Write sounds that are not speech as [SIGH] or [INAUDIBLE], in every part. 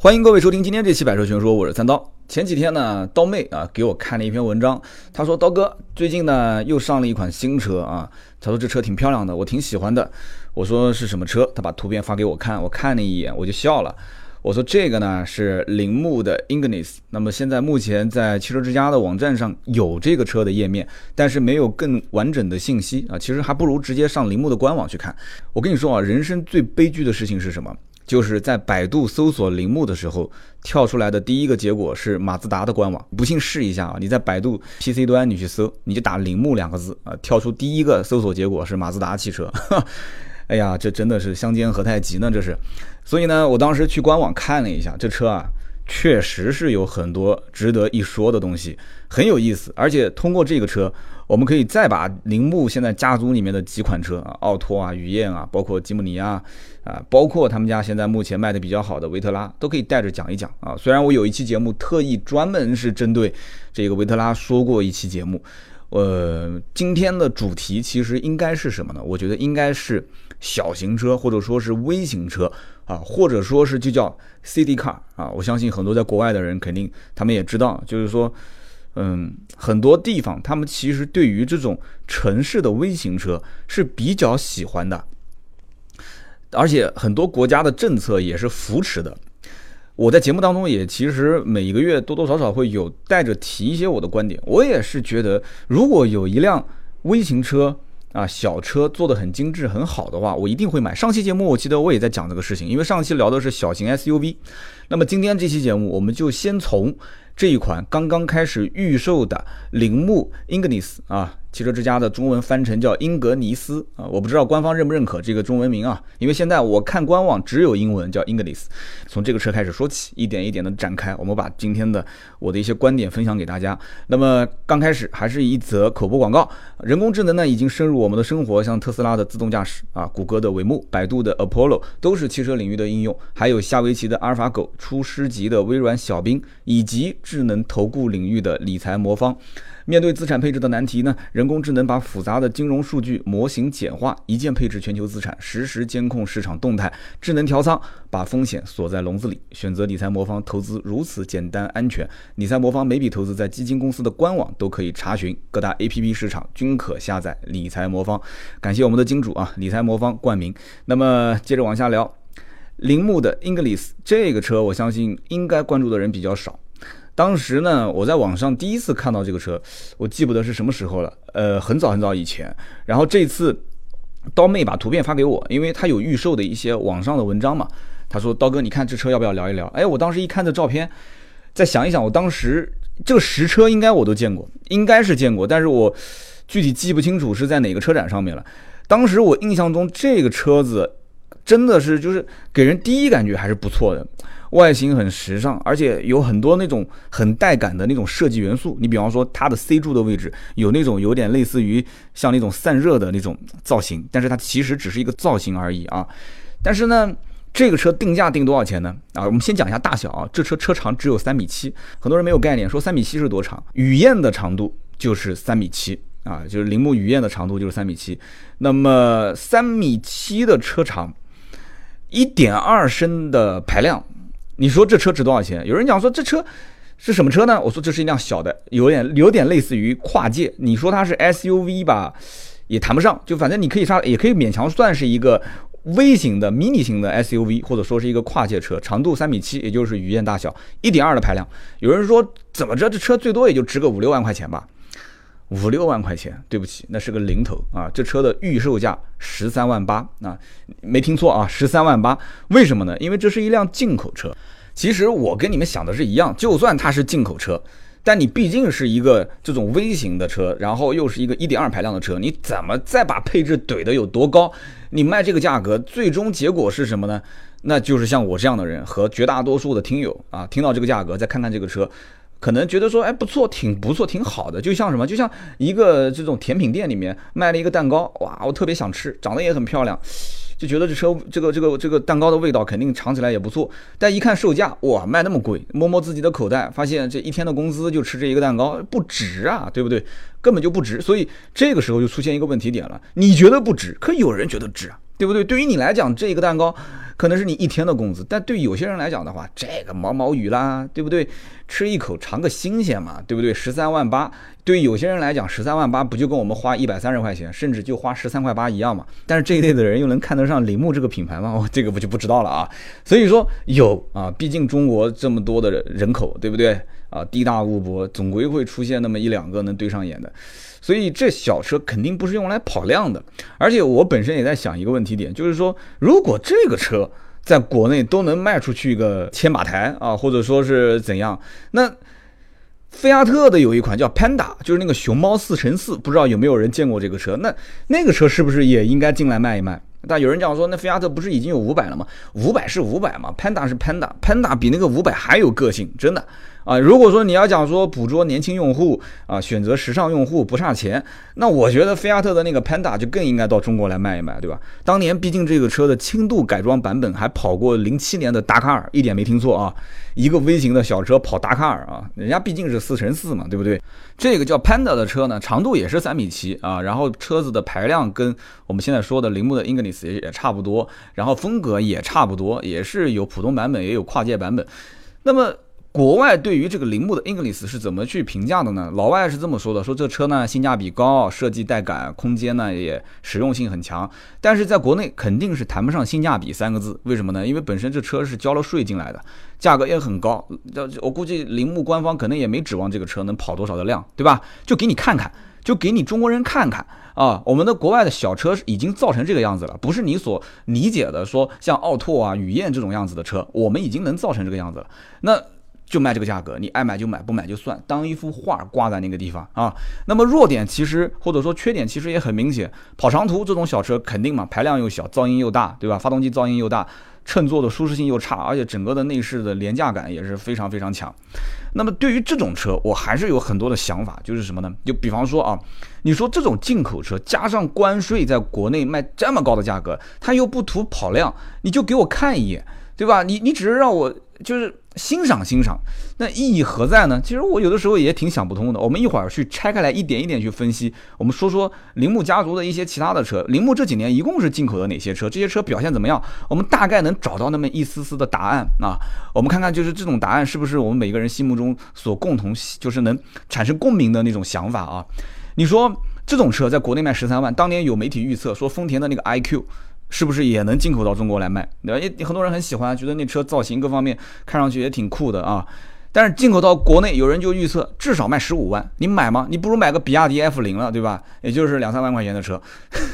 欢迎各位收听今天这期百车全说，我是三刀。前几天呢，刀妹啊给我看了一篇文章，她说刀哥最近呢又上了一款新车啊，她说这车挺漂亮的，我挺喜欢的。我说是什么车？她把图片发给我看，我看了一眼我就笑了。我说这个呢是铃木的 Ignis，那么现在目前在汽车之家的网站上有这个车的页面，但是没有更完整的信息啊。其实还不如直接上铃木的官网去看。我跟你说啊，人生最悲剧的事情是什么？就是在百度搜索铃木的时候，跳出来的第一个结果是马自达的官网。不信试一下啊！你在百度 PC 端你去搜，你就打铃木两个字啊，跳出第一个搜索结果是马自达汽车。[LAUGHS] 哎呀，这真的是相煎何太急呢，这是。所以呢，我当时去官网看了一下，这车啊，确实是有很多值得一说的东西，很有意思。而且通过这个车。我们可以再把铃木现在家族里面的几款车啊，奥拓啊、雨燕啊，包括吉姆尼啊，啊，包括他们家现在目前卖的比较好的维特拉，都可以带着讲一讲啊。虽然我有一期节目特意专门是针对这个维特拉说过一期节目，呃，今天的主题其实应该是什么呢？我觉得应该是小型车或者说是微型车啊，或者说是就叫 City Car 啊。我相信很多在国外的人肯定他们也知道，就是说。嗯，很多地方他们其实对于这种城市的微型车是比较喜欢的，而且很多国家的政策也是扶持的。我在节目当中也其实每一个月多多少少会有带着提一些我的观点。我也是觉得，如果有一辆微型车啊小车做的很精致很好的话，我一定会买。上期节目我记得我也在讲这个事情，因为上期聊的是小型 SUV。那么今天这期节目我们就先从。这一款刚刚开始预售的铃木 Ignis 啊。汽车之家的中文翻成叫英格尼斯啊，我不知道官方认不认可这个中文名啊，因为现在我看官网只有英文叫 Ignis。从这个车开始说起，一点一点的展开，我们把今天的我的一些观点分享给大家。那么刚开始还是一则口播广告，人工智能呢已经深入我们的生活，像特斯拉的自动驾驶啊，谷歌的帷幕，百度的 Apollo 都是汽车领域的应用，还有夏威夷的阿尔法狗，出师级的微软小冰，以及智能投顾领域的理财魔方。面对资产配置的难题呢，人工智能把复杂的金融数据模型简化，一键配置全球资产，实时监控市场动态，智能调仓，把风险锁在笼子里。选择理财魔方投资如此简单安全，理财魔方每笔投资在基金公司的官网都可以查询，各大 APP 市场均可下载理财魔方。感谢我们的金主啊，理财魔方冠名。那么接着往下聊，铃木的 English 这个车，我相信应该关注的人比较少。当时呢，我在网上第一次看到这个车，我记不得是什么时候了，呃，很早很早以前。然后这次刀妹把图片发给我，因为她有预售的一些网上的文章嘛。他说：“刀哥，你看这车要不要聊一聊？”哎，我当时一看这照片，再想一想，我当时这个实车应该我都见过，应该是见过，但是我具体记不清楚是在哪个车展上面了。当时我印象中这个车子真的是就是给人第一感觉还是不错的。外形很时尚，而且有很多那种很带感的那种设计元素。你比方说它的 C 柱的位置有那种有点类似于像那种散热的那种造型，但是它其实只是一个造型而已啊。但是呢，这个车定价定多少钱呢？啊，我们先讲一下大小啊。这车车长只有三米七，很多人没有概念，说三米七是多长？雨燕的长度就是三米七啊，就是铃木雨燕的长度就是三米七。那么三米七的车长，一点二升的排量。你说这车值多少钱？有人讲说这车是什么车呢？我说这是一辆小的，有点有点类似于跨界。你说它是 SUV 吧，也谈不上。就反正你可以上，也可以勉强算是一个微型的、迷你型的 SUV，或者说是一个跨界车，长度三米七，也就是雨燕大小，一点二的排量。有人说怎么着，这车最多也就值个五六万块钱吧。五六万块钱，对不起，那是个零头啊！这车的预售价十三万八啊，没听错啊，十三万八。为什么呢？因为这是一辆进口车。其实我跟你们想的是一样，就算它是进口车，但你毕竟是一个这种微型的车，然后又是一个一点二排量的车，你怎么再把配置怼得有多高？你卖这个价格，最终结果是什么呢？那就是像我这样的人和绝大多数的听友啊，听到这个价格，再看看这个车。可能觉得说，哎，不错，挺不错，挺好的，就像什么，就像一个这种甜品店里面卖了一个蛋糕，哇，我特别想吃，长得也很漂亮，就觉得这车这个这个这个蛋糕的味道肯定尝起来也不错，但一看售价，哇，卖那么贵，摸摸自己的口袋，发现这一天的工资就吃这一个蛋糕，不值啊，对不对？根本就不值，所以这个时候就出现一个问题点了，你觉得不值，可有人觉得值啊，对不对？对于你来讲，这一个蛋糕。可能是你一天的工资。但对有些人来讲的话，这个毛毛雨啦，对不对？吃一口尝个新鲜嘛，对不对？十三万八，对于有些人来讲，十三万八不就跟我们花一百三十块钱，甚至就花十三块八一样嘛？但是这一类的人又能看得上铃木这个品牌吗？我 [LAUGHS] 这个我就不知道了啊。所以说有啊，毕竟中国这么多的人口，对不对？啊，地大物博，总归会出现那么一两个能对上眼的。所以这小车肯定不是用来跑量的。而且我本身也在想一个问题点，就是说，如果这个车，在国内都能卖出去一个千把台啊，或者说是怎样？那菲亚特的有一款叫 Panda，就是那个熊猫四乘四，不知道有没有人见过这个车？那那个车是不是也应该进来卖一卖？但有人讲说，那菲亚特不是已经有五百了吗？五百是五百嘛，Panda 是 Panda，Panda 比那个五百还有个性，真的。啊，如果说你要讲说捕捉年轻用户啊，选择时尚用户不差钱，那我觉得菲亚特的那个 Panda 就更应该到中国来卖一卖，对吧？当年毕竟这个车的轻度改装版本还跑过零七年的达喀尔，一点没听错啊，一个微型的小车跑达喀尔啊，人家毕竟是四乘四嘛，对不对？这个叫 Panda 的车呢，长度也是三米七啊，然后车子的排量跟我们现在说的铃木的 Ignis 也也差不多，然后风格也差不多，也是有普通版本也有跨界版本，那么。国外对于这个铃木的 English 是怎么去评价的呢？老外是这么说的：说这车呢性价比高，设计带感，空间呢也实用性很强。但是在国内肯定是谈不上性价比三个字。为什么呢？因为本身这车是交了税进来的，价格也很高。我估计铃木官方可能也没指望这个车能跑多少的量，对吧？就给你看看，就给你中国人看看啊！我们的国外的小车已经造成这个样子了，不是你所理解的说像奥拓啊、雨燕这种样子的车，我们已经能造成这个样子了。那。就卖这个价格，你爱买就买，不买就算，当一幅画挂在那个地方啊。那么弱点其实或者说缺点其实也很明显，跑长途这种小车肯定嘛，排量又小，噪音又大，对吧？发动机噪音又大，乘坐的舒适性又差，而且整个的内饰的廉价感也是非常非常强。那么对于这种车，我还是有很多的想法，就是什么呢？就比方说啊，你说这种进口车加上关税，在国内卖这么高的价格，它又不图跑量，你就给我看一眼，对吧？你你只是让我就是。欣赏欣赏，那意义何在呢？其实我有的时候也挺想不通的。我们一会儿去拆开来一点一点去分析。我们说说铃木家族的一些其他的车。铃木这几年一共是进口了哪些车？这些车表现怎么样？我们大概能找到那么一丝丝的答案啊。我们看看，就是这种答案是不是我们每个人心目中所共同，就是能产生共鸣的那种想法啊？你说这种车在国内卖十三万，当年有媒体预测说丰田的那个 iQ。是不是也能进口到中国来卖？对吧？也很多人很喜欢，觉得那车造型各方面看上去也挺酷的啊。但是进口到国内，有人就预测至少卖十五万，你买吗？你不如买个比亚迪 F 零了，对吧？也就是两三万块钱的车，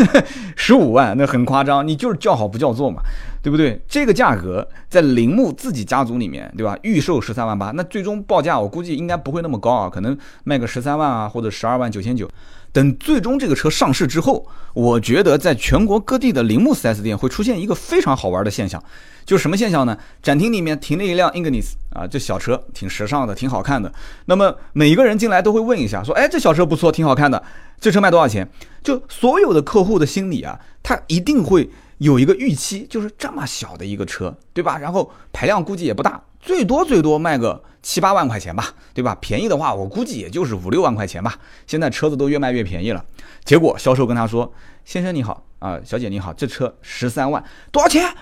[LAUGHS] 十五万那很夸张，你就是叫好不叫座嘛，对不对？这个价格在铃木自己家族里面，对吧？预售十三万八，那最终报价我估计应该不会那么高啊，可能卖个十三万啊，或者十二万九千九。等最终这个车上市之后，我觉得在全国各地的铃木 4S 店会出现一个非常好玩的现象，就是什么现象呢？展厅里面停了一辆 Ignis 啊，这小车挺时尚的，挺好看的。那么每一个人进来都会问一下，说：“哎，这小车不错，挺好看的，这车卖多少钱？”就所有的客户的心理啊，他一定会有一个预期，就是这么小的一个车，对吧？然后排量估计也不大。最多最多卖个七八万块钱吧，对吧？便宜的话，我估计也就是五六万块钱吧。现在车子都越卖越便宜了。结果销售跟他说：“先生你好啊，小姐你好，这车十三万，多少钱？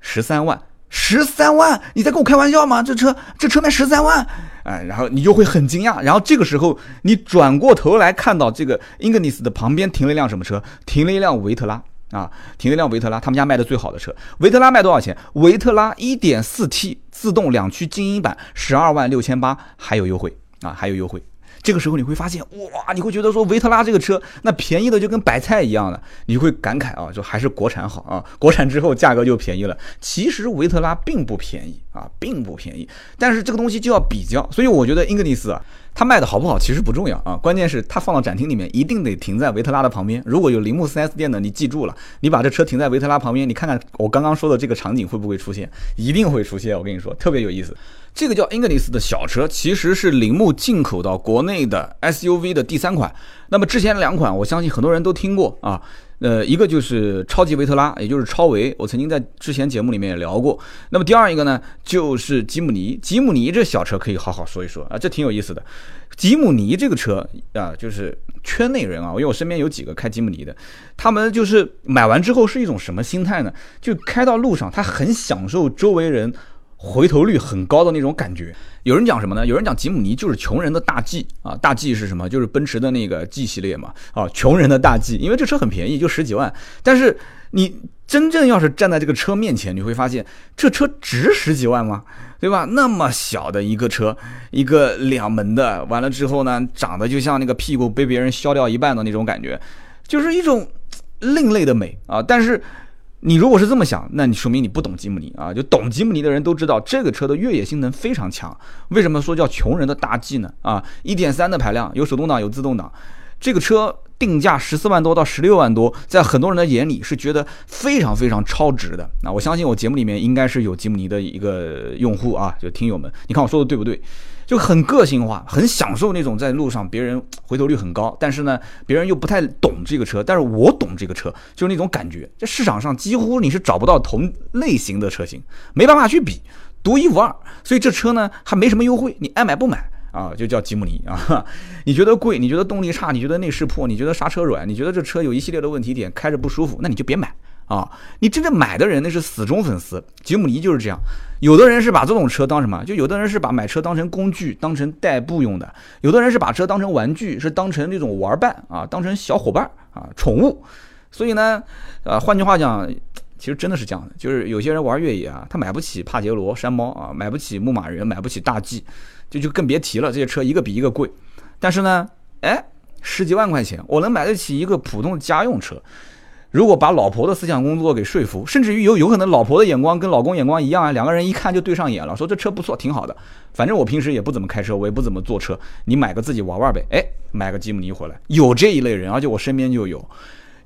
十三万，十三万？你在跟我开玩笑吗？这车这车卖十三万？哎，然后你就会很惊讶。然后这个时候你转过头来看到这个 Ignis 的旁边停了一辆什么车？停了一辆维特拉。”啊，停一辆维特拉，他们家卖的最好的车，维特拉卖多少钱？维特拉 1.4T 自动两驱精英版，十二万六千八，还有优惠啊，还有优惠。这个时候你会发现，哇，你会觉得说维特拉这个车那便宜的就跟白菜一样的，你会感慨啊，就还是国产好啊，国产之后价格就便宜了。其实维特拉并不便宜啊，并不便宜，但是这个东西就要比较，所以我觉得英格尼斯啊。它卖的好不好其实不重要啊，关键是它放到展厅里面一定得停在维特拉的旁边。如果有铃木 4S 店的，你记住了，你把这车停在维特拉旁边，你看看我刚刚说的这个场景会不会出现？一定会出现，我跟你说，特别有意思。这个叫 Ignis 的小车，其实是铃木进口到国内的 SUV 的第三款。那么之前两款，我相信很多人都听过啊。呃，一个就是超级维特拉，也就是超维，我曾经在之前节目里面也聊过。那么第二一个呢，就是吉姆尼。吉姆尼这小车可以好好说一说啊，这挺有意思的。吉姆尼这个车啊，就是圈内人啊，因为我身边有几个开吉姆尼的，他们就是买完之后是一种什么心态呢？就开到路上，他很享受周围人。回头率很高的那种感觉。有人讲什么呢？有人讲吉姆尼就是穷人的大 G 啊，大 G 是什么？就是奔驰的那个 G 系列嘛。啊，穷人的大 G，因为这车很便宜，就十几万。但是你真正要是站在这个车面前，你会发现这车值十几万吗？对吧？那么小的一个车，一个两门的，完了之后呢，长得就像那个屁股被别人削掉一半的那种感觉，就是一种另类的美啊。但是。你如果是这么想，那你说明你不懂吉姆尼啊！就懂吉姆尼的人都知道，这个车的越野性能非常强。为什么说叫穷人的大 G 呢？啊，一点三的排量，有手动挡，有自动挡。这个车定价十四万多到十六万多，在很多人的眼里是觉得非常非常超值的。那我相信我节目里面应该是有吉姆尼的一个用户啊，就听友们，你看我说的对不对？就很个性化，很享受那种在路上别人回头率很高，但是呢，别人又不太懂这个车，但是我懂这个车，就是那种感觉。这市场上几乎你是找不到同类型的车型，没办法去比，独一无二。所以这车呢还没什么优惠，你爱买不买啊？就叫吉姆尼啊。你觉得贵，你觉得动力差，你觉得内饰破，你觉得刹车软，你觉得这车有一系列的问题点，开着不舒服，那你就别买。啊，你真正买的人那是死忠粉丝，吉姆尼就是这样。有的人是把这种车当什么？就有的人是把买车当成工具，当成代步用的；有的人是把车当成玩具，是当成那种玩伴啊，当成小伙伴啊，宠物。所以呢，呃，换句话讲，其实真的是这样的，就是有些人玩越野啊，他买不起帕杰罗、山猫啊，买不起牧马人，买不起大 G，就就更别提了。这些车一个比一个贵，但是呢，哎，十几万块钱我能买得起一个普通家用车。如果把老婆的思想工作给说服，甚至于有有可能老婆的眼光跟老公眼光一样啊，两个人一看就对上眼了，说这车不错，挺好的。反正我平时也不怎么开车，我也不怎么坐车，你买个自己玩玩呗。哎，买个吉姆尼回来，有这一类人，而且我身边就有。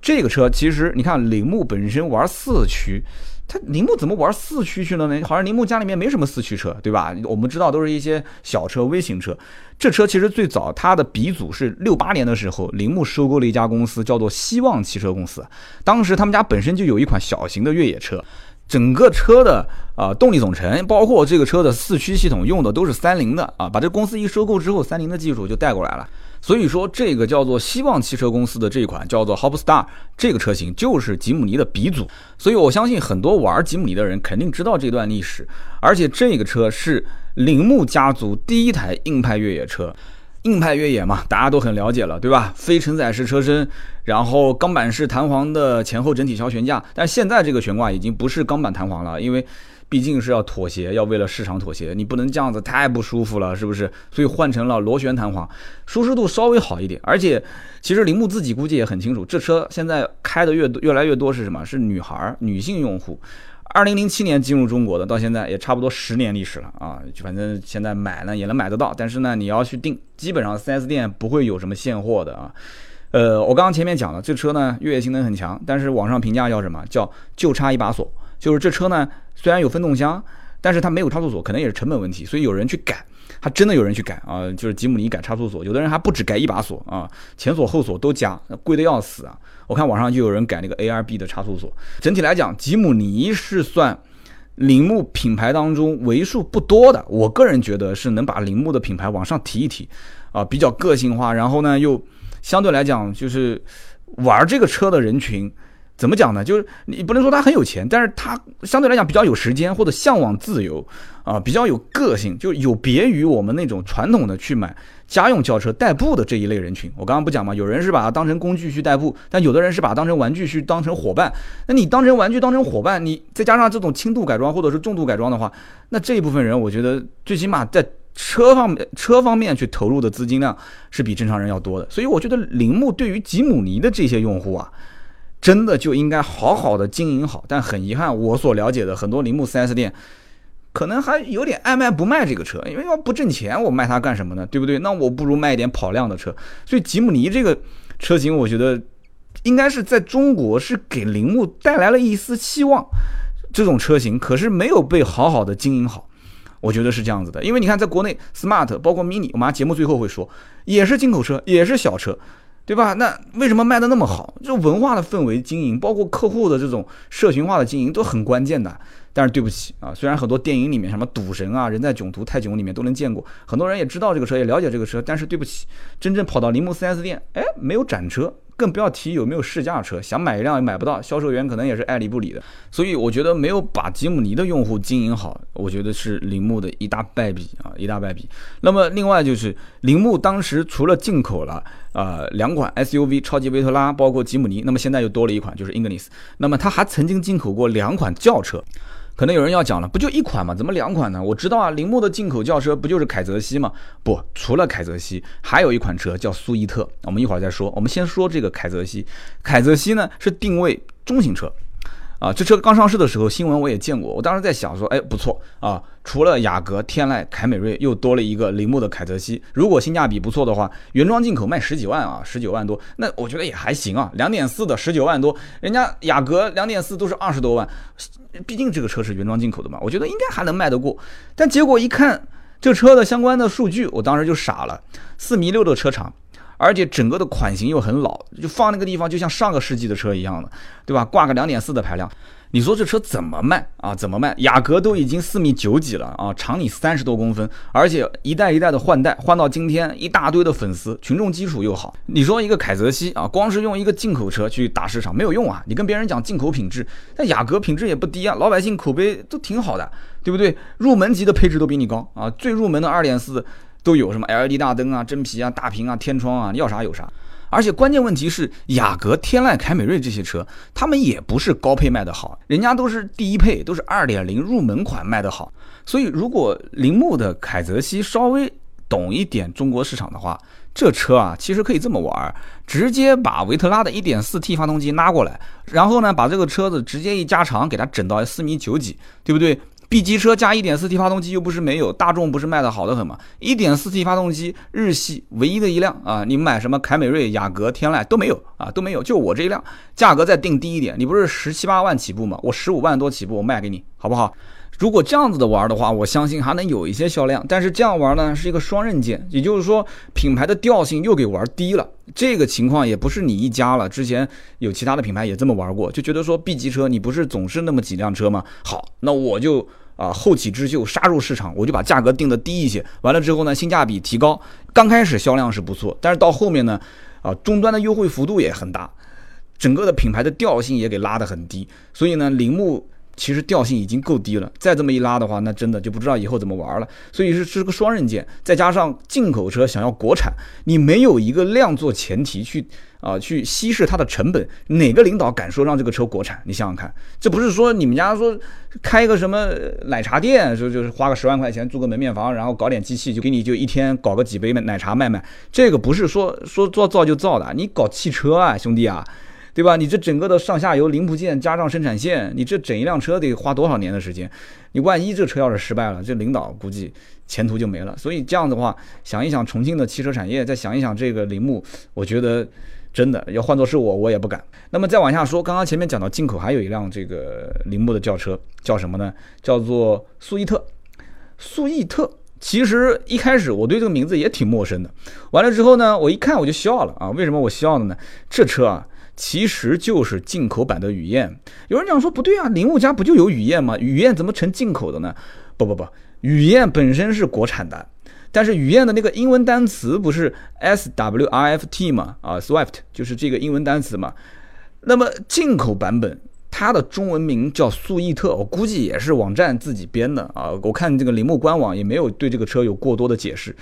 这个车其实你看，铃木本身玩四驱。他铃木怎么玩四驱去了呢？好像铃木家里面没什么四驱车，对吧？我们知道都是一些小车、微型车。这车其实最早它的鼻祖是六八年的时候，铃木收购了一家公司，叫做希望汽车公司。当时他们家本身就有一款小型的越野车，整个车的啊动力总成，包括这个车的四驱系统用的都是三菱的啊。把这公司一收购之后，三菱的技术就带过来了。所以说，这个叫做希望汽车公司的这款叫做 Hopstar 这个车型，就是吉姆尼的鼻祖。所以我相信很多玩吉姆尼的人肯定知道这段历史。而且这个车是铃木家族第一台硬派越野车，硬派越野嘛，大家都很了解了，对吧？非承载式车身，然后钢板式弹簧的前后整体桥悬架，但现在这个悬挂已经不是钢板弹簧了，因为。毕竟是要妥协，要为了市场妥协，你不能这样子太不舒服了，是不是？所以换成了螺旋弹簧，舒适度稍微好一点。而且，其实铃木自己估计也很清楚，这车现在开的越多越来越多是什么？是女孩、女性用户。二零零七年进入中国的，到现在也差不多十年历史了啊！反正现在买呢也能买得到，但是呢你要去订，基本上 4S 店不会有什么现货的啊。呃，我刚刚前面讲了，这车呢越野性能很强，但是网上评价叫什么？叫就差一把锁。就是这车呢，虽然有分动箱，但是它没有差速锁，可能也是成本问题，所以有人去改，还真的有人去改啊，就是吉姆尼改差速锁，有的人还不止改一把锁啊，前锁后锁都加，贵的要死啊！我看网上就有人改那个 ARB 的差速锁。整体来讲，吉姆尼是算铃木品牌当中为数不多的，我个人觉得是能把铃木的品牌往上提一提啊，比较个性化，然后呢又相对来讲就是玩这个车的人群。怎么讲呢？就是你不能说他很有钱，但是他相对来讲比较有时间或者向往自由啊，比较有个性，就有别于我们那种传统的去买家用轿车代步的这一类人群。我刚刚不讲嘛，有人是把它当成工具去代步，但有的人是把它当成玩具去当成伙伴。那你当成玩具当成伙伴，你再加上这种轻度改装或者是重度改装的话，那这一部分人我觉得最起码在车方面车方面去投入的资金量是比正常人要多的。所以我觉得铃木对于吉姆尼的这些用户啊。真的就应该好好的经营好，但很遗憾，我所了解的很多铃木 4S 店，可能还有点爱卖不卖这个车，因为要不挣钱，我卖它干什么呢？对不对？那我不如卖一点跑量的车。所以吉姆尼这个车型，我觉得应该是在中国是给铃木带来了一丝希望，这种车型可是没有被好好的经营好，我觉得是这样子的。因为你看，在国内 Smart 包括 Mini，我们节目最后会说，也是进口车，也是小车。对吧？那为什么卖的那么好？就文化的氛围经营，包括客户的这种社群化的经营都很关键的。但是对不起啊，虽然很多电影里面什么赌神啊、人在囧途、泰囧里面都能见过，很多人也知道这个车，也了解这个车，但是对不起，真正跑到铃木 4S 店，哎，没有展车。更不要提有没有试驾车，想买一辆也买不到，销售员可能也是爱理不理的。所以我觉得没有把吉姆尼的用户经营好，我觉得是铃木的一大败笔啊，一大败笔。那么另外就是铃木当时除了进口了呃两款 SUV 超级维特拉，包括吉姆尼，那么现在又多了一款就是 Ignis，那么它还曾经进口过两款轿车。可能有人要讲了，不就一款吗？怎么两款呢？我知道啊，铃木的进口轿车不就是凯泽西吗？不，除了凯泽西，还有一款车叫苏伊特，我们一会儿再说。我们先说这个凯泽西，凯泽西呢是定位中型车。啊，这车刚上市的时候，新闻我也见过。我当时在想说，哎，不错啊，除了雅阁、天籁、凯美瑞，又多了一个铃木的凯泽西。如果性价比不错的话，原装进口卖十几万啊，十九万多，那我觉得也还行啊。两点四的十九万多，人家雅阁两点四都是二十多万，毕竟这个车是原装进口的嘛，我觉得应该还能卖得过。但结果一看这车的相关的数据，我当时就傻了，四米六的车长。而且整个的款型又很老，就放那个地方就像上个世纪的车一样的，对吧？挂个两点四的排量，你说这车怎么卖啊？怎么卖？雅阁都已经四米九几了啊，长你三十多公分，而且一代一代的换代，换到今天一大堆的粉丝，群众基础又好。你说一个凯泽西啊，光是用一个进口车去打市场没有用啊！你跟别人讲进口品质，那雅阁品质也不低啊，老百姓口碑都挺好的，对不对？入门级的配置都比你高啊，最入门的二点四。都有什么 LED 大灯啊、真皮啊、大屏啊、天窗啊，要啥有啥。而且关键问题是，雅阁、天籁、凯美瑞这些车，他们也不是高配卖的好，人家都是低一配，都是二点零入门款卖的好。所以，如果铃木的凯泽西稍微懂一点中国市场的话，这车啊，其实可以这么玩，直接把维特拉的 1.4T 发动机拉过来，然后呢，把这个车子直接一加长，给它整到四米九几，对不对？B 级车加 1.4T 发动机又不是没有，大众不是卖的好的很吗？1.4T 发动机日系唯一的一辆啊，你买什么凯美瑞、雅阁、天籁都没有啊，都没有，就我这一辆，价格再定低一点，你不是十七八万起步吗？我十五万多起步，我卖给你，好不好？如果这样子的玩的话，我相信还能有一些销量。但是这样玩呢，是一个双刃剑，也就是说品牌的调性又给玩低了。这个情况也不是你一家了，之前有其他的品牌也这么玩过，就觉得说 B 级车你不是总是那么几辆车吗？好，那我就啊后起之秀杀入市场，我就把价格定的低一些。完了之后呢，性价比提高。刚开始销量是不错，但是到后面呢，啊终端的优惠幅度也很大，整个的品牌的调性也给拉得很低。所以呢，铃木。其实调性已经够低了，再这么一拉的话，那真的就不知道以后怎么玩了。所以是是个双刃剑，再加上进口车想要国产，你没有一个量做前提去啊去稀释它的成本，哪个领导敢说让这个车国产？你想想看，这不是说你们家说开一个什么奶茶店，说就是花个十万块钱租个门面房，然后搞点机器就给你就一天搞个几杯奶茶卖卖，这个不是说说做造就造的，你搞汽车啊，兄弟啊。对吧？你这整个的上下游零部件加上生产线，你这整一辆车得花多少年的时间？你万一这车要是失败了，这领导估计前途就没了。所以这样的话，想一想重庆的汽车产业，再想一想这个铃木，我觉得真的要换作是我，我也不敢。那么再往下说，刚刚前面讲到进口还有一辆这个铃木的轿车，叫什么呢？叫做速逸特。速逸特其实一开始我对这个名字也挺陌生的，完了之后呢，我一看我就笑了啊！为什么我笑了呢？这车啊。其实就是进口版的雨燕。有人讲说不对啊，铃木家不就有雨燕吗？雨燕怎么成进口的呢？不不不，雨燕本身是国产的，但是雨燕的那个英文单词不是 S W I F T 吗？啊，Swift 就是这个英文单词嘛。那么进口版本它的中文名叫速逸特，我估计也是网站自己编的啊。我看这个铃木官网也没有对这个车有过多的解释，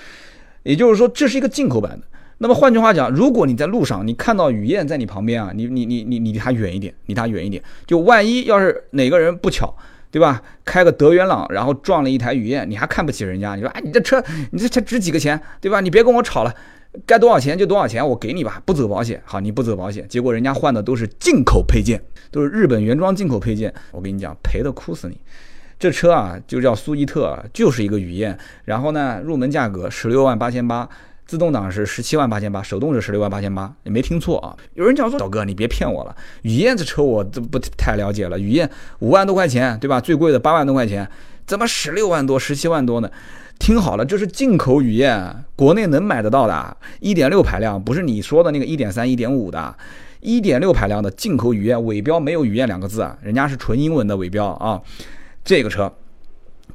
也就是说这是一个进口版的。那么换句话讲，如果你在路上，你看到雨燕在你旁边啊，你你你你你离它远一点，离它远一点。就万一要是哪个人不巧，对吧？开个德元朗，然后撞了一台雨燕，你还看不起人家？你说，哎，你这车，你这车值几个钱，对吧？你别跟我吵了，该多少钱就多少钱，我给你吧，不走保险。好，你不走保险，结果人家换的都是进口配件，都是日本原装进口配件。我跟你讲，赔的哭死你。这车啊，就叫苏伊特，就是一个雨燕，然后呢，入门价格十六万八千八。自动挡是十七万八千八，手动是十六万八千八，你没听错啊！有人讲说，导哥你别骗我了，雨燕这车我都不太了解了。雨燕五万多块钱，对吧？最贵的八万多块钱，怎么十六万多、十七万多呢？听好了，这是进口雨燕，国内能买得到的，一点六排量，不是你说的那个一点三、一点五的，一点六排量的进口雨燕，尾标没有雨燕两个字啊，人家是纯英文的尾标啊。这个车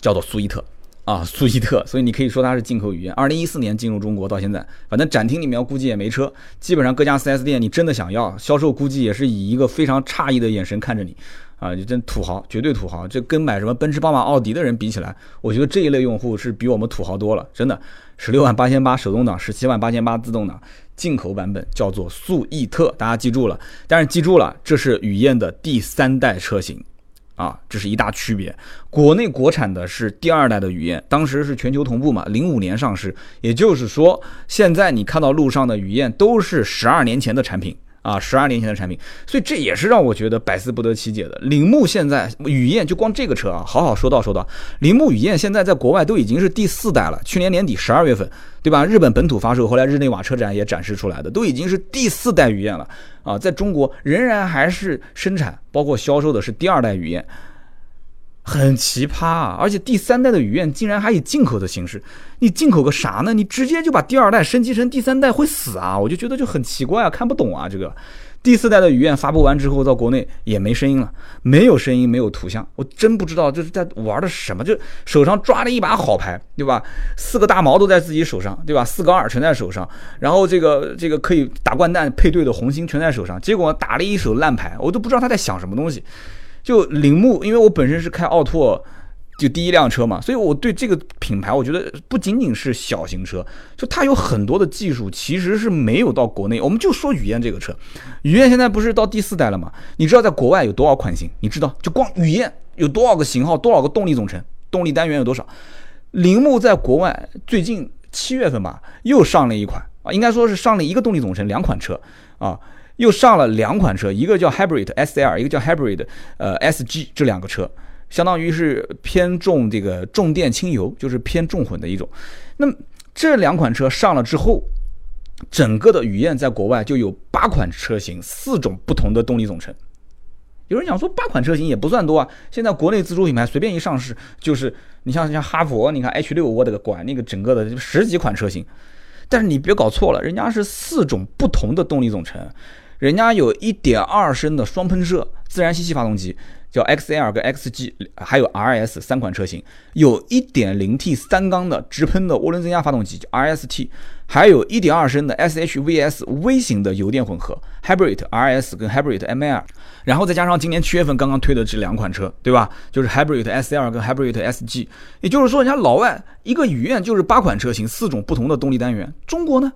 叫做苏伊特啊，苏伊特，所以你可以说它是进口雨燕。二零一四年进入中国到现在，反正展厅里面估计也没车，基本上各家 4S 店你真的想要，销售估计也是以一个非常诧异的眼神看着你。啊，就真土豪，绝对土豪！这跟买什么奔驰、宝马、奥迪的人比起来，我觉得这一类用户是比我们土豪多了。真的，十六万八千八手动挡，十七万八千八自动挡，进口版本叫做速逸特，大家记住了。但是记住了，这是雨燕的第三代车型，啊，这是一大区别。国内国产的是第二代的雨燕，当时是全球同步嘛，零五年上市。也就是说，现在你看到路上的雨燕都是十二年前的产品。啊，十二年前的产品，所以这也是让我觉得百思不得其解的。铃木现在雨燕就光这个车啊，好好说道说道。铃木雨燕现在在国外都已经是第四代了，去年年底十二月份，对吧？日本本土发售，后来日内瓦车展也展示出来的，都已经是第四代雨燕了啊，在中国仍然还是生产，包括销售的是第二代雨燕。很奇葩啊！而且第三代的雨燕竟然还以进口的形式，你进口个啥呢？你直接就把第二代升级成第三代会死啊！我就觉得就很奇怪啊，看不懂啊！这个第四代的雨燕发布完之后，到国内也没声音了，没有声音，没有图像，我真不知道这是在玩的什么，就手上抓了一把好牌，对吧？四个大毛都在自己手上，对吧？四个二全在手上，然后这个这个可以打掼蛋配对的红心全在手上，结果打了一手烂牌，我都不知道他在想什么东西。就铃木，因为我本身是开奥拓，就第一辆车嘛，所以我对这个品牌，我觉得不仅仅是小型车，就它有很多的技术其实是没有到国内。我们就说雨燕这个车，雨燕现在不是到第四代了吗？你知道在国外有多少款型？你知道就光雨燕有多少个型号，多少个动力总成，动力单元有多少？铃木在国外最近七月份吧，又上了一款啊，应该说是上了一个动力总成，两款车啊。又上了两款车，一个叫 Hybrid SL，一个叫 Hybrid 呃 SG，这两个车相当于是偏重这个重电轻油，就是偏重混的一种。那么这两款车上了之后，整个的雨燕在国外就有八款车型，四种不同的动力总成。有人讲说八款车型也不算多啊，现在国内自主品牌随便一上市，就是你像像哈佛，你看 H 六，我的个乖，那个整个的十几款车型。但是你别搞错了，人家是四种不同的动力总成。人家有一点二升的双喷射自然吸气发动机，叫 XL 跟 XG，还有 RS 三款车型，有一点零 T 三缸的直喷的涡轮增压发动机，叫 RST，还有一点二升的 SHVS 微型的油电混合 Hybrid RS 跟 Hybrid ML，然后再加上今年七月份刚刚推的这两款车，对吧？就是 Hybrid SL 跟 Hybrid SG，也就是说，人家老外一个雨燕就是八款车型，四种不同的动力单元，中国呢？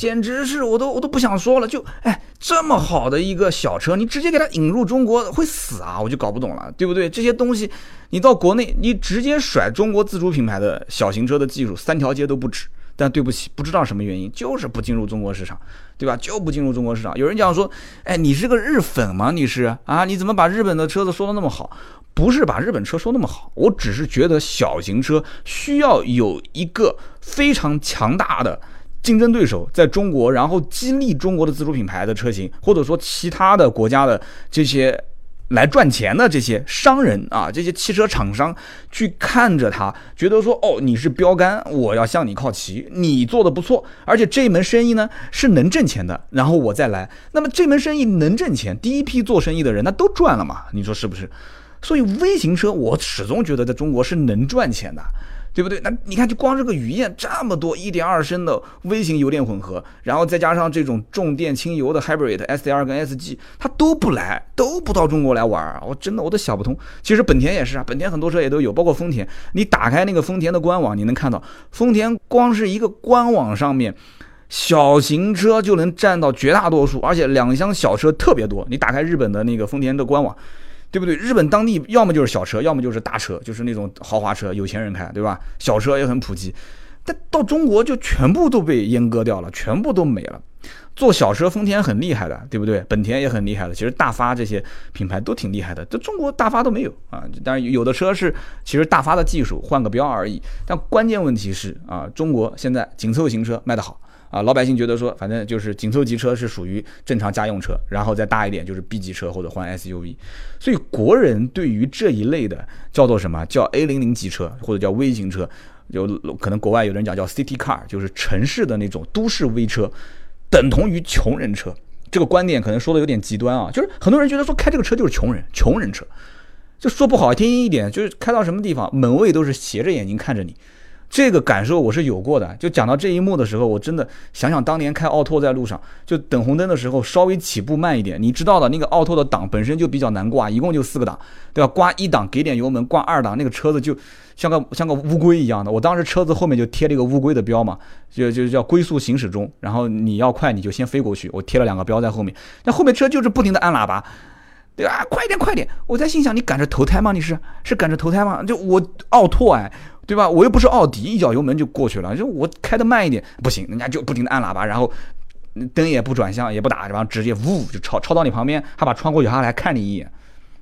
简直是我都我都不想说了，就哎这么好的一个小车，你直接给它引入中国会死啊！我就搞不懂了，对不对？这些东西你到国内，你直接甩中国自主品牌的小型车的技术，三条街都不止。但对不起，不知道什么原因，就是不进入中国市场，对吧？就不进入中国市场。有人讲说，哎，你是个日粉吗？你是啊？你怎么把日本的车子说的那么好？不是把日本车说那么好，我只是觉得小型车需要有一个非常强大的。竞争对手在中国，然后激励中国的自主品牌的车型，或者说其他的国家的这些来赚钱的这些商人啊，这些汽车厂商去看着他，觉得说哦，你是标杆，我要向你靠齐，你做的不错，而且这门生意呢是能挣钱的，然后我再来。那么这门生意能挣钱，第一批做生意的人那都赚了嘛？你说是不是？所以微型车我始终觉得在中国是能赚钱的。对不对？那你看，就光这个雨燕这么多一点二升的微型油电混合，然后再加上这种重电轻油的 Hybrid SDR 跟 SG，它都不来，都不到中国来玩儿。我真的我都想不通。其实本田也是啊，本田很多车也都有，包括丰田。你打开那个丰田的官网，你能看到丰田光是一个官网上面，小型车就能占到绝大多数，而且两厢小车特别多。你打开日本的那个丰田的官网。对不对？日本当地要么就是小车，要么就是大车，就是那种豪华车，有钱人开，对吧？小车也很普及，但到中国就全部都被阉割掉了，全部都没了。做小车，丰田很厉害的，对不对？本田也很厉害的，其实大发这些品牌都挺厉害的，这中国大发都没有啊。当然有的车是其实大发的技术换个标而已，但关键问题是啊，中国现在紧凑型车卖得好啊，老百姓觉得说，反正就是紧凑级车是属于正常家用车，然后再大一点就是 B 级车或者换 SUV。所以国人对于这一类的叫做什么叫 A 零零级车或者叫微型车，有可能国外有人讲叫 City Car，就是城市的那种都市微车，等同于穷人车。这个观点可能说的有点极端啊，就是很多人觉得说开这个车就是穷人，穷人车，就说不好听一点，就是开到什么地方门卫都是斜着眼睛看着你。这个感受我是有过的，就讲到这一幕的时候，我真的想想当年开奥拓在路上，就等红灯的时候稍微起步慢一点，你知道的那个奥拓的档本身就比较难挂，一共就四个档，对吧？挂一档给点油门，挂二档那个车子就像个像个乌龟一样的。我当时车子后面就贴了一个乌龟的标嘛，就就叫龟速行驶中，然后你要快你就先飞过去，我贴了两个标在后面，那后面车就是不停的按喇叭，对吧？快点快点！我在心想你赶着投胎吗？你是是赶着投胎吗？就我奥拓哎。对吧？我又不是奥迪，一脚油门就过去了。就我开的慢一点不行，人家就不停的按喇叭，然后灯也不转向，也不打，然后直接呜就超超到你旁边，还把窗户摇下来看你一眼，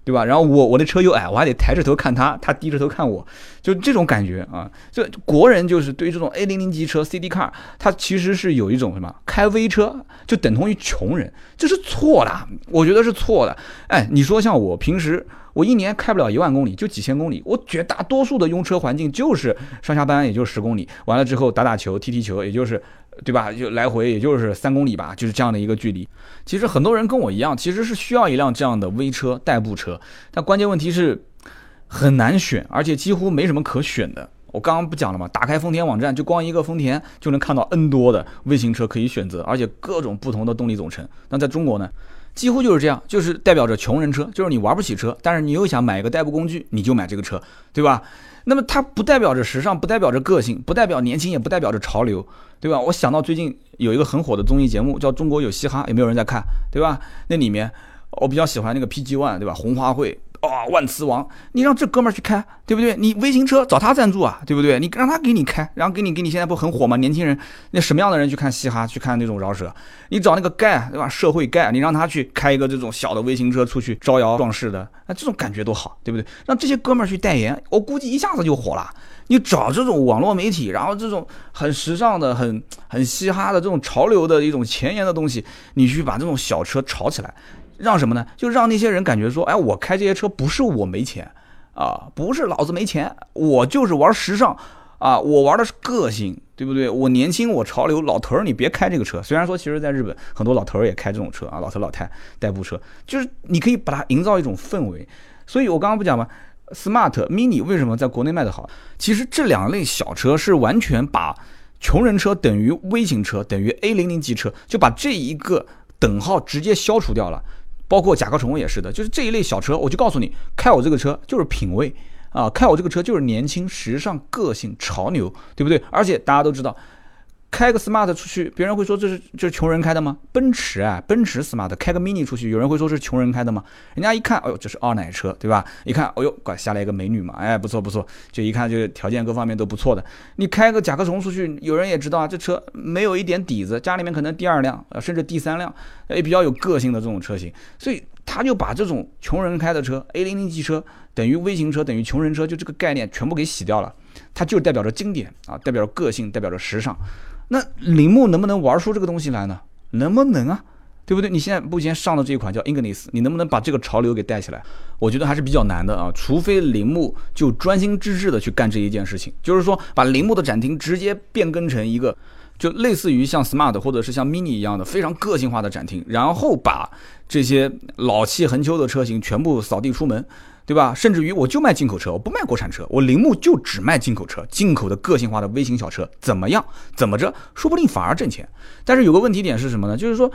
对吧？然后我我的车又矮，我还得抬着头看他，他低着头看我，就这种感觉啊。就国人就是对于这种 A 零零级车 CD car，他其实是有一种什么开微车就等同于穷人，这是错的，我觉得是错的。哎，你说像我平时。我一年开不了一万公里，就几千公里。我绝大多数的用车环境就是上下班，也就十公里。完了之后打打球、踢踢球，也就是，对吧？就来回也就是三公里吧，就是这样的一个距离。其实很多人跟我一样，其实是需要一辆这样的微车、代步车。但关键问题是很难选，而且几乎没什么可选的。我刚刚不讲了吗？打开丰田网站，就光一个丰田就能看到 N 多的微型车可以选择，而且各种不同的动力总成。那在中国呢？几乎就是这样，就是代表着穷人车，就是你玩不起车，但是你又想买一个代步工具，你就买这个车，对吧？那么它不代表着时尚，不代表着个性，不代表年轻，也不代表着潮流，对吧？我想到最近有一个很火的综艺节目叫《中国有嘻哈》，有没有人在看？对吧？那里面我比较喜欢那个 PG One，对吧？红花会。啊，万磁王，你让这哥们儿去开，对不对？你微型车找他赞助啊，对不对？你让他给你开，然后给你给你现在不很火吗？年轻人，那什么样的人去看嘻哈，去看那种饶舌？你找那个盖，对吧？社会盖，你让他去开一个这种小的微型车出去招摇撞市的，那这种感觉多好，对不对？让这些哥们儿去代言，我估计一下子就火了。你找这种网络媒体，然后这种很时尚的、很很嘻哈的这种潮流的一种前沿的东西，你去把这种小车炒起来。让什么呢？就让那些人感觉说，哎，我开这些车不是我没钱啊，不是老子没钱，我就是玩时尚啊，我玩的是个性，对不对？我年轻，我潮流，老头儿你别开这个车。虽然说，其实在日本很多老头儿也开这种车啊，老头老太代步车，就是你可以把它营造一种氛围。所以我刚刚不讲吗？Smart Mini 为什么在国内卖的好？其实这两类小车是完全把穷人车等于微型车等于 A 零零级车，就把这一个等号直接消除掉了。包括甲壳虫也是的，就是这一类小车，我就告诉你，开我这个车就是品味啊，开我这个车就是年轻、时尚、个性、潮流，对不对？而且大家都知道。开个 smart 出去，别人会说这是这是穷人开的吗？奔驰啊，奔驰 smart 开个 mini 出去，有人会说是穷人开的吗？人家一看，哎呦，这是二奶车，对吧？一看，哎呦，拐下来一个美女嘛，哎，不错不错，就一看就条件各方面都不错的。你开个甲壳虫出去，有人也知道啊，这车没有一点底子，家里面可能第二辆，呃，甚至第三辆，也比较有个性的这种车型，所以他就把这种穷人开的车 A 零零级车等于微型车等于穷人车，就这个概念全部给洗掉了，它就代表着经典啊，代表着个性，代表着时尚。那铃木能不能玩出这个东西来呢？能不能啊？对不对？你现在目前上的这一款叫 Ignis，你能不能把这个潮流给带起来？我觉得还是比较难的啊。除非铃木就专心致志的去干这一件事情，就是说把铃木的展厅直接变更成一个，就类似于像 Smart 或者是像 Mini 一样的非常个性化的展厅，然后把这些老气横秋的车型全部扫地出门。对吧？甚至于我就卖进口车，我不卖国产车，我铃木就只卖进口车，进口的个性化的微型小车，怎么样？怎么着？说不定反而挣钱。但是有个问题点是什么呢？就是说，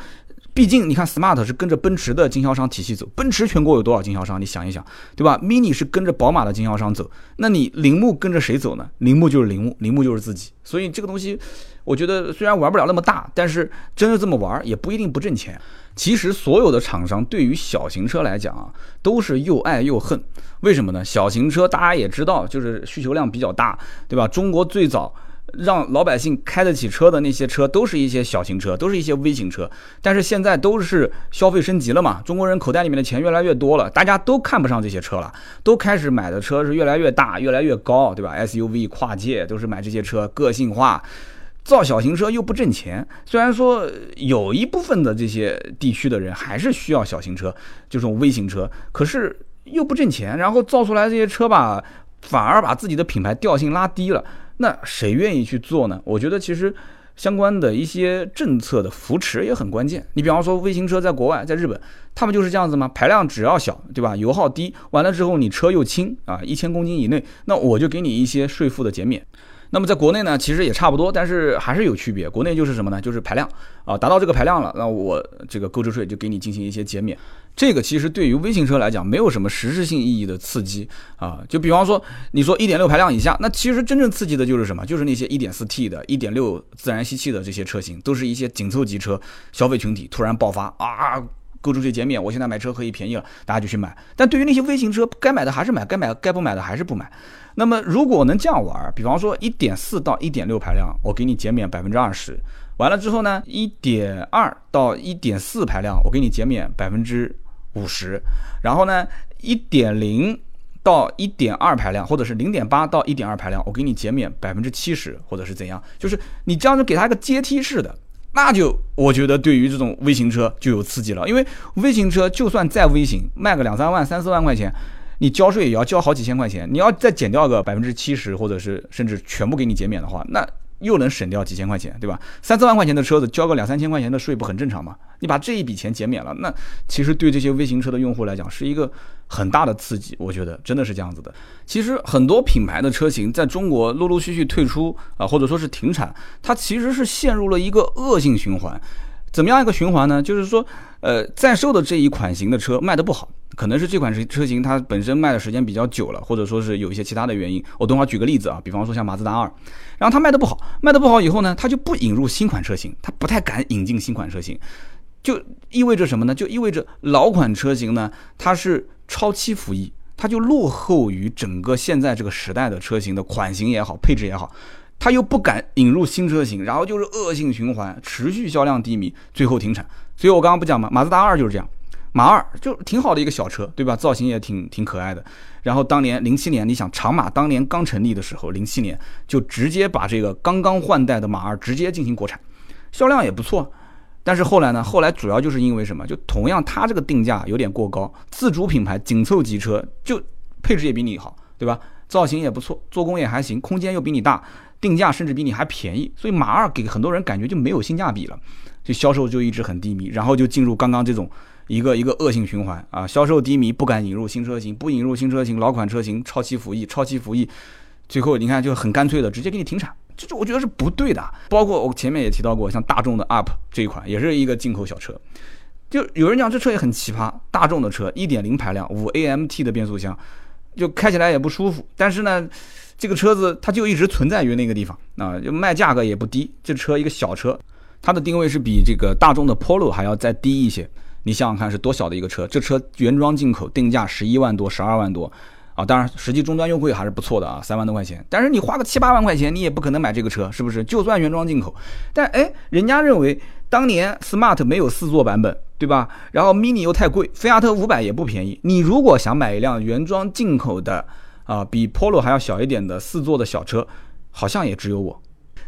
毕竟你看，smart 是跟着奔驰的经销商体系走，奔驰全国有多少经销商？你想一想，对吧？mini 是跟着宝马的经销商走，那你铃木跟着谁走呢？铃木就是铃木，铃木就是自己。所以这个东西，我觉得虽然玩不了那么大，但是真的这么玩也不一定不挣钱。其实所有的厂商对于小型车来讲啊，都是又爱又恨。为什么呢？小型车大家也知道，就是需求量比较大，对吧？中国最早让老百姓开得起车的那些车，都是一些小型车，都是一些微型车。但是现在都是消费升级了嘛，中国人口袋里面的钱越来越多了，大家都看不上这些车了，都开始买的车是越来越大、越来越高，对吧？SUV 跨界都是买这些车，个性化。造小型车又不挣钱。虽然说有一部分的这些地区的人还是需要小型车，这种微型车，可是又不挣钱。然后造出来这些车吧，反而把自己的品牌调性拉低了。那谁愿意去做呢？我觉得其实。相关的一些政策的扶持也很关键。你比方说，微型车在国外，在日本，他们就是这样子吗？排量只要小，对吧？油耗低，完了之后你车又轻啊，一千公斤以内，那我就给你一些税负的减免。那么在国内呢，其实也差不多，但是还是有区别。国内就是什么呢？就是排量啊，达到这个排量了，那我这个购置税就给你进行一些减免。这个其实对于微型车来讲，没有什么实质性意义的刺激啊。就比方说，你说一点六排量以下，那其实真正刺激的就是什么？就是那些一点四 T 的、一点六自然吸气的这些车型，都是一些紧凑级车，消费群体突然爆发啊，购置税减免，我现在买车可以便宜了，大家就去买。但对于那些微型车，该买的还是买，该买该不买的还是不买。那么，如果能这样玩儿，比方说一点四到一点六排量，我给你减免百分之二十。完了之后呢，一点二到一点四排量，我给你减免百分之五十。然后呢，一点零到一点二排量，或者是零点八到一点二排量，我给你减免百分之七十，或者是怎样？就是你这样子给他一个阶梯式的，那就我觉得对于这种微型车就有刺激了。因为微型车就算再微型，卖个两三万、三四万块钱。你交税也要交好几千块钱，你要再减掉个百分之七十，或者是甚至全部给你减免的话，那又能省掉几千块钱，对吧？三四万块钱的车子交个两三千块钱的税不很正常吗？你把这一笔钱减免了，那其实对这些微型车的用户来讲是一个很大的刺激，我觉得真的是这样子的。其实很多品牌的车型在中国陆陆续续退出啊，或者说是停产，它其实是陷入了一个恶性循环。怎么样一个循环呢？就是说，呃，在售的这一款型的车卖的不好。可能是这款车车型它本身卖的时间比较久了，或者说是有一些其他的原因。我等会儿举个例子啊，比方说像马自达二，然后它卖的不好，卖的不好以后呢，它就不引入新款车型，它不太敢引进新款车型，就意味着什么呢？就意味着老款车型呢，它是超期服役，它就落后于整个现在这个时代的车型的款型也好，配置也好，它又不敢引入新车型，然后就是恶性循环，持续销量低迷，最后停产。所以我刚刚不讲吗？马自达二就是这样。马二就挺好的一个小车，对吧？造型也挺挺可爱的。然后当年零七年，你想长马当年刚成立的时候，零七年就直接把这个刚刚换代的马二直接进行国产，销量也不错。但是后来呢？后来主要就是因为什么？就同样它这个定价有点过高，自主品牌紧凑级车就配置也比你好，对吧？造型也不错，做工也还行，空间又比你大，定价甚至比你还便宜。所以马二给很多人感觉就没有性价比了，就销售就一直很低迷，然后就进入刚刚这种。一个一个恶性循环啊，销售低迷，不敢引入新车型，不引入新车型，老款车型超期服役，超期服役，最后你看就很干脆的直接给你停产，这就我觉得是不对的。包括我前面也提到过，像大众的 UP 这一款也是一个进口小车，就有人讲这车也很奇葩，大众的车一点零排量五 AMT 的变速箱，就开起来也不舒服，但是呢，这个车子它就一直存在于那个地方啊，就卖价格也不低，这车一个小车，它的定位是比这个大众的 Polo 还要再低一些。你想想看，是多小的一个车？这车原装进口，定价十一万多、十二万多，啊，当然实际终端优惠还是不错的啊，三万多块钱。但是你花个七八万块钱，你也不可能买这个车，是不是？就算原装进口，但哎，人家认为当年 Smart 没有四座版本，对吧？然后 Mini 又太贵，菲亚特五百也不便宜。你如果想买一辆原装进口的，啊，比 Polo 还要小一点的四座的小车，好像也只有我。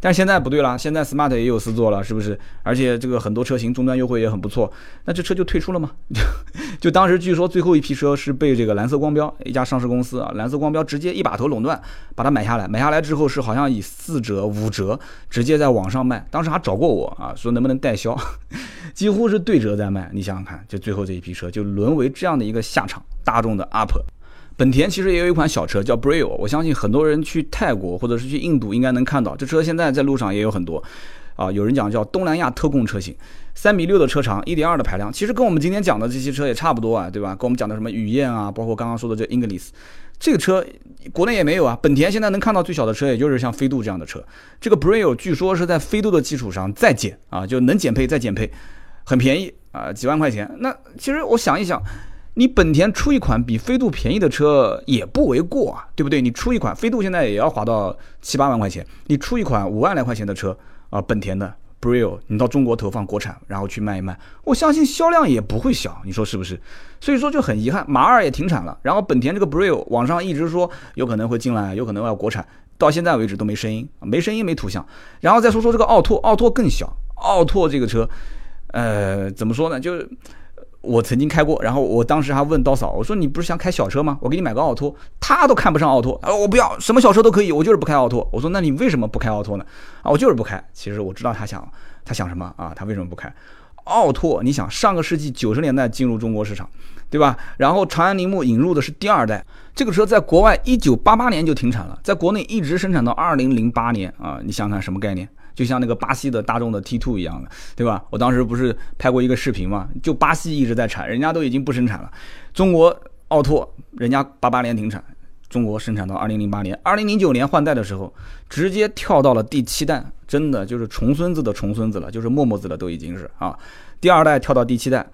但是现在不对了，现在 smart 也有四座了，是不是？而且这个很多车型终端优惠也很不错，那这车就退出了吗？就 [LAUGHS] 就当时据说最后一批车是被这个蓝色光标一家上市公司啊，蓝色光标直接一把头垄断，把它买下来，买下来之后是好像以四折五折直接在网上卖，当时还找过我啊，说能不能代销，[LAUGHS] 几乎是对折在卖。你想想看，就最后这一批车就沦为这样的一个下场，大众的 up。本田其实也有一款小车叫 Brio，我相信很多人去泰国或者是去印度应该能看到这车，现在在路上也有很多。啊，有人讲叫东南亚特供车型，三米六的车长，一点二的排量，其实跟我们今天讲的这些车也差不多啊，对吧？跟我们讲的什么雨燕啊，包括刚刚说的这 English，这个车国内也没有啊。本田现在能看到最小的车，也就是像飞度这样的车。这个 Brio 据说是在飞度的基础上再减啊，就能减配再减配，很便宜啊，几万块钱。那其实我想一想。你本田出一款比飞度便宜的车也不为过啊，对不对？你出一款飞度现在也要花到七八万块钱，你出一款五万来块钱的车啊，本田的 Brio，你到中国投放国产，然后去卖一卖，我相信销量也不会小，你说是不是？所以说就很遗憾，马二也停产了，然后本田这个 Brio 网上一直说有可能会进来，有可能要国产，到现在为止都没声音，没声音没图像。然后再说说这个奥拓，奥拓更小，奥拓这个车，呃，怎么说呢？就是我曾经开过，然后我当时还问刀嫂，我说你不是想开小车吗？我给你买个奥拓，他都看不上奥拓，啊，我不要，什么小车都可以，我就是不开奥拓。我说那你为什么不开奥拓呢？啊，我就是不开。其实我知道他想他想什么啊？他为什么不开？奥拓，你想上个世纪九十年代进入中国市场，对吧？然后长安铃木引入的是第二代，这个车在国外一九八八年就停产了，在国内一直生产到二零零八年啊！你想想什么概念？就像那个巴西的大众的 T2 一样的，对吧？我当时不是拍过一个视频嘛？就巴西一直在产，人家都已经不生产了。中国奥拓人家八八年停产，中国生产到二零零八年，二零零九年换代的时候，直接跳到了第七代。真的就是重孙子的重孙子了，就是默默子了，都已经是啊，第二代跳到第七代，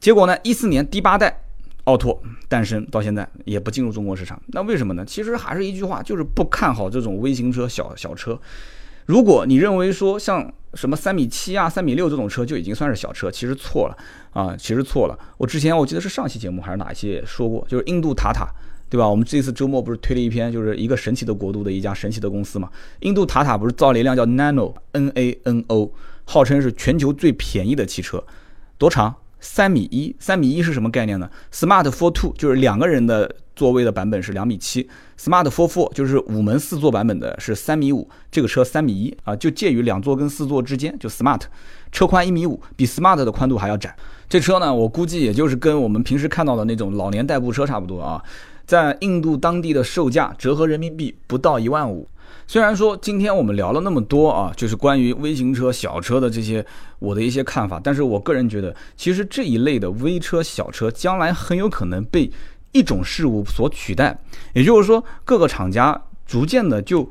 结果呢，一四年第八代奥拓诞生，到现在也不进入中国市场，那为什么呢？其实还是一句话，就是不看好这种微型车、小小车。如果你认为说像什么三米七啊、三米六这种车就已经算是小车，其实错了啊，其实错了。我之前我记得是上期节目还是哪一期说过，就是印度塔塔。对吧？我们这次周末不是推了一篇，就是一个神奇的国度的一家神奇的公司嘛？印度塔塔不是造了一辆叫 Nano N A N O，号称是全球最便宜的汽车，多长？三米一。三米一是什么概念呢？Smart for Two 就是两个人的座位的版本是两米七，Smart for Four 就是五门四座版本的是三米五。这个车三米一啊，就介于两座跟四座之间，就 Smart。车宽一米五，比 Smart 的宽度还要窄。这车呢，我估计也就是跟我们平时看到的那种老年代步车差不多啊。在印度当地的售价折合人民币不到一万五。虽然说今天我们聊了那么多啊，就是关于微型车、小车的这些我的一些看法，但是我个人觉得，其实这一类的微车、小车将来很有可能被一种事物所取代。也就是说，各个厂家逐渐的就。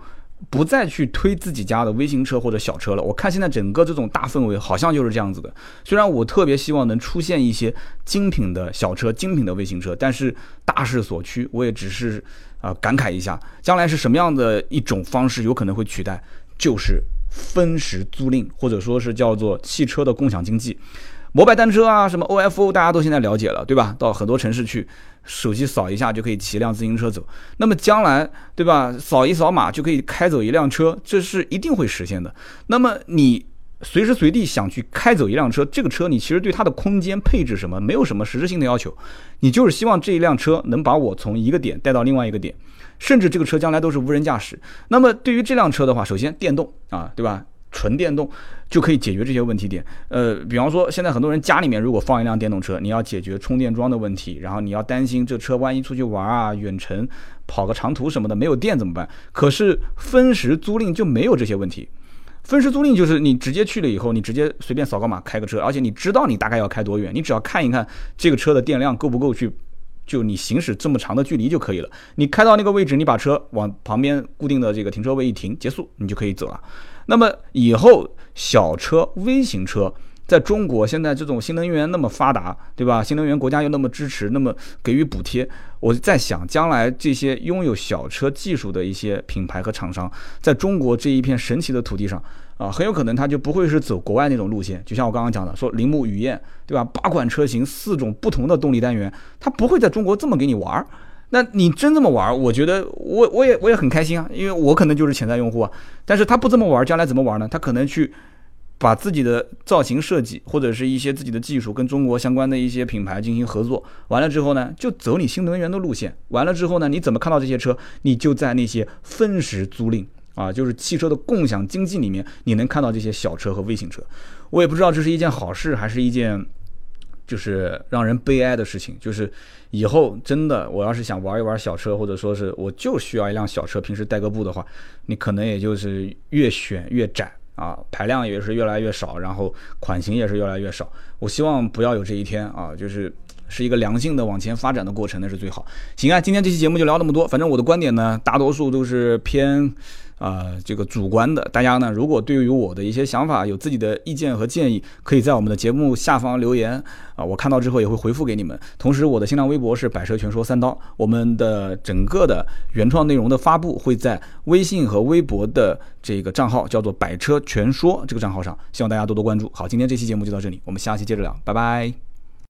不再去推自己家的微型车或者小车了。我看现在整个这种大氛围好像就是这样子的。虽然我特别希望能出现一些精品的小车、精品的微型车，但是大势所趋，我也只是啊感慨一下，将来是什么样的一种方式有可能会取代，就是分时租赁，或者说是叫做汽车的共享经济。摩拜单车啊，什么 OFO，大家都现在了解了，对吧？到很多城市去，手机扫一下就可以骑辆自行车走。那么将来，对吧？扫一扫码就可以开走一辆车，这是一定会实现的。那么你随时随地想去开走一辆车，这个车你其实对它的空间配置什么没有什么实质性的要求，你就是希望这一辆车能把我从一个点带到另外一个点，甚至这个车将来都是无人驾驶。那么对于这辆车的话，首先电动啊，对吧？纯电动就可以解决这些问题点。呃，比方说，现在很多人家里面如果放一辆电动车，你要解决充电桩的问题，然后你要担心这车万一出去玩啊、远程跑个长途什么的没有电怎么办？可是分时租赁就没有这些问题。分时租赁就是你直接去了以后，你直接随便扫个码开个车，而且你知道你大概要开多远，你只要看一看这个车的电量够不够去，就你行驶这么长的距离就可以了。你开到那个位置，你把车往旁边固定的这个停车位一停，结束，你就可以走了。那么以后小车、微型车在中国现在这种新能源那么发达，对吧？新能源国家又那么支持，那么给予补贴，我在想，将来这些拥有小车技术的一些品牌和厂商，在中国这一片神奇的土地上啊，很有可能他就不会是走国外那种路线。就像我刚刚讲的，说铃木雨燕，对吧？八款车型，四种不同的动力单元，它不会在中国这么给你玩儿。那你真这么玩儿，我觉得我我也我也很开心啊，因为我可能就是潜在用户啊。但是他不这么玩儿，将来怎么玩儿呢？他可能去把自己的造型设计或者是一些自己的技术跟中国相关的一些品牌进行合作，完了之后呢，就走你新能源的路线。完了之后呢，你怎么看到这些车？你就在那些分时租赁啊，就是汽车的共享经济里面，你能看到这些小车和微型车。我也不知道这是一件好事还是一件。就是让人悲哀的事情，就是以后真的，我要是想玩一玩小车，或者说是我就需要一辆小车，平时代个步的话，你可能也就是越选越窄啊，排量也是越来越少，然后款型也是越来越少。我希望不要有这一天啊，就是是一个良性的往前发展的过程，那是最好。行啊，今天这期节目就聊那么多，反正我的观点呢，大多数都是偏。啊，这个主观的，大家呢，如果对于我的一些想法有自己的意见和建议，可以在我们的节目下方留言啊，我看到之后也会回复给你们。同时，我的新浪微博是百车全说三刀，我们的整个的原创内容的发布会在微信和微博的这个账号叫做百车全说这个账号上，希望大家多多关注。好，今天这期节目就到这里，我们下期接着聊，拜拜。